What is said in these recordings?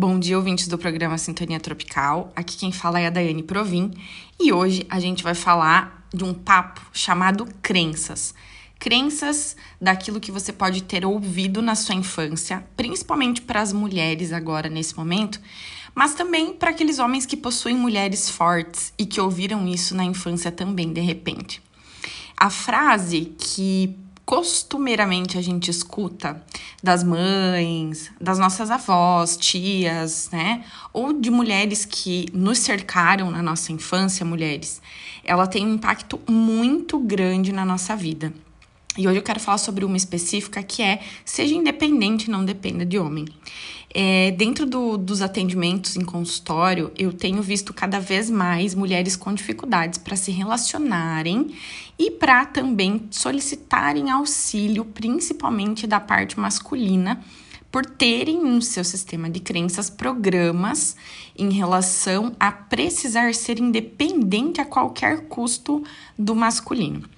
Bom dia, ouvintes do programa Sintonia Tropical. Aqui quem fala é a Daiane Provin e hoje a gente vai falar de um papo chamado crenças. Crenças daquilo que você pode ter ouvido na sua infância, principalmente para as mulheres agora nesse momento, mas também para aqueles homens que possuem mulheres fortes e que ouviram isso na infância também, de repente. A frase que costumeiramente a gente escuta das mães, das nossas avós, tias, né? Ou de mulheres que nos cercaram na nossa infância, mulheres, ela tem um impacto muito grande na nossa vida. E hoje eu quero falar sobre uma específica que é seja independente, não dependa de homem. É, dentro do, dos atendimentos em consultório, eu tenho visto cada vez mais mulheres com dificuldades para se relacionarem e para também solicitarem auxílio, principalmente da parte masculina, por terem no seu sistema de crenças programas em relação a precisar ser independente a qualquer custo do masculino.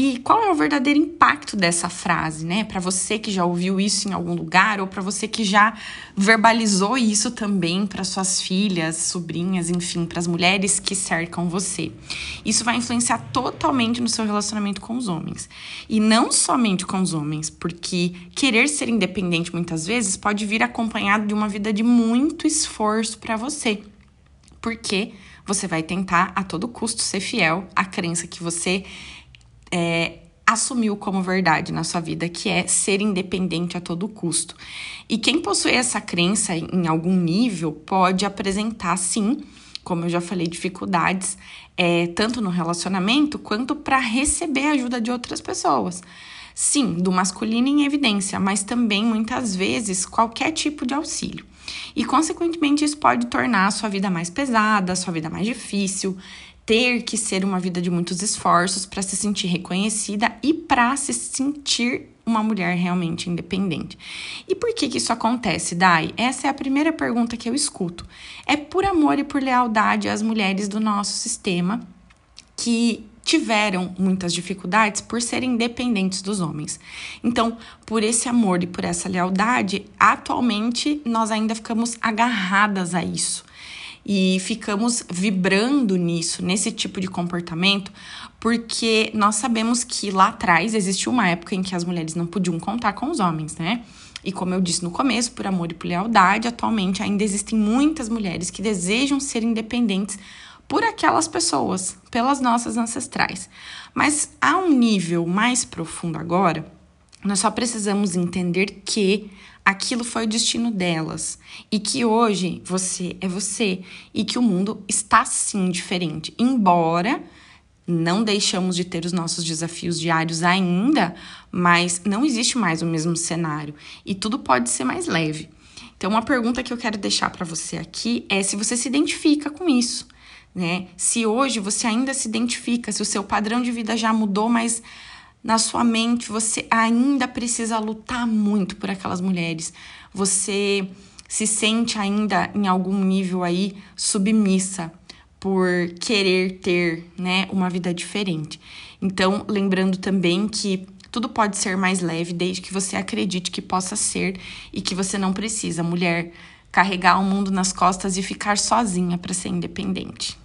E qual é o verdadeiro impacto dessa frase, né? Para você que já ouviu isso em algum lugar ou para você que já verbalizou isso também para suas filhas, sobrinhas, enfim, para as mulheres que cercam você. Isso vai influenciar totalmente no seu relacionamento com os homens. E não somente com os homens, porque querer ser independente muitas vezes pode vir acompanhado de uma vida de muito esforço para você. Porque você vai tentar a todo custo ser fiel à crença que você é, assumiu como verdade na sua vida, que é ser independente a todo custo. E quem possui essa crença em algum nível pode apresentar, sim, como eu já falei, dificuldades, é, tanto no relacionamento quanto para receber ajuda de outras pessoas. Sim, do masculino em evidência, mas também muitas vezes qualquer tipo de auxílio. E, consequentemente, isso pode tornar a sua vida mais pesada, a sua vida mais difícil, ter que ser uma vida de muitos esforços para se sentir reconhecida e para se sentir uma mulher realmente independente. E por que, que isso acontece, Dai? Essa é a primeira pergunta que eu escuto. É por amor e por lealdade às mulheres do nosso sistema que tiveram muitas dificuldades por serem independentes dos homens. Então, por esse amor e por essa lealdade, atualmente nós ainda ficamos agarradas a isso e ficamos vibrando nisso, nesse tipo de comportamento, porque nós sabemos que lá atrás existiu uma época em que as mulheres não podiam contar com os homens, né? E como eu disse no começo, por amor e por lealdade, atualmente ainda existem muitas mulheres que desejam ser independentes por aquelas pessoas, pelas nossas ancestrais. Mas a um nível mais profundo agora, nós só precisamos entender que aquilo foi o destino delas e que hoje você é você e que o mundo está sim diferente. Embora não deixamos de ter os nossos desafios diários ainda, mas não existe mais o mesmo cenário e tudo pode ser mais leve. Então, uma pergunta que eu quero deixar para você aqui é se você se identifica com isso, né? Se hoje você ainda se identifica, se o seu padrão de vida já mudou, mas na sua mente você ainda precisa lutar muito por aquelas mulheres. Você se sente ainda em algum nível aí submissa por querer ter, né, uma vida diferente. Então, lembrando também que tudo pode ser mais leve desde que você acredite que possa ser e que você não precisa, mulher, carregar o mundo nas costas e ficar sozinha para ser independente.